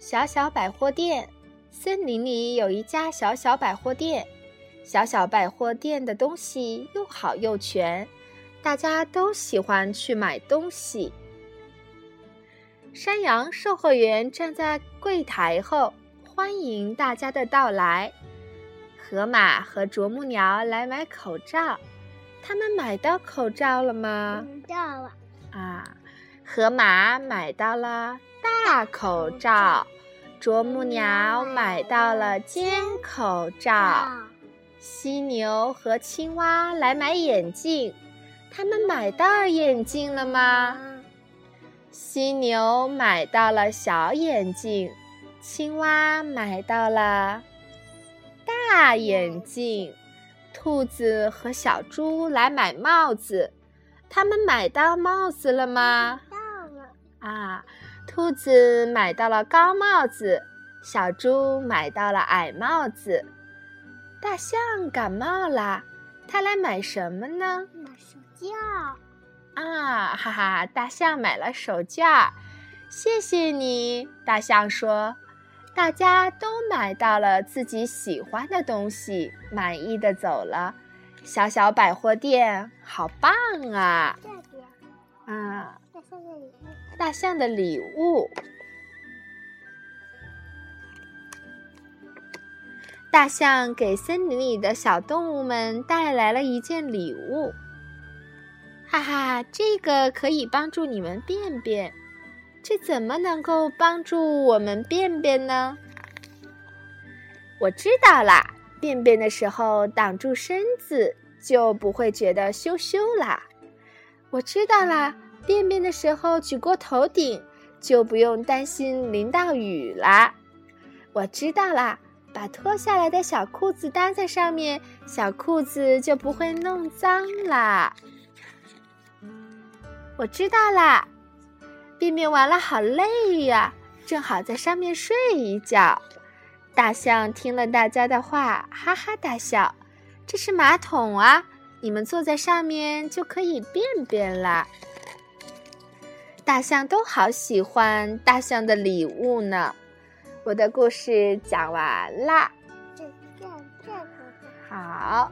小小百货店。森林里有一家小小百货店，小小百货店的东西又好又全，大家都喜欢去买东西。山羊售货员站在柜台后，欢迎大家的到来。河马和啄木鸟来买口罩，他们买到口罩了吗？买到了。啊，河马买到了大口罩，啄木鸟买到了尖口罩。犀牛和青蛙来买眼镜，他们买到眼镜了吗？犀牛买到了小眼镜，青蛙买到了大眼镜。兔子和小猪来买帽子，他们买到帽子了吗？到了。啊，兔子买到了高帽子，小猪买到了矮帽子。大象感冒了，它来买什么呢？买手绢。啊，哈哈！大象买了手绢，谢谢你。大象说：“大家都买到了自己喜欢的东西，满意的走了。小小百货店好棒啊！”啊，大象大象的礼物。大象给森林里的小动物们带来了一件礼物。哈哈，这个可以帮助你们便便，这怎么能够帮助我们便便呢？我知道啦，便便的时候挡住身子，就不会觉得羞羞啦。我知道啦，便便的时候举过头顶，就不用担心淋到雨啦。我知道啦，把脱下来的小裤子搭在上面，小裤子就不会弄脏啦。我知道啦，便便完了好累呀，正好在上面睡一觉。大象听了大家的话，哈哈大笑。这是马桶啊，你们坐在上面就可以便便啦。大象都好喜欢大象的礼物呢。我的故事讲完啦。好。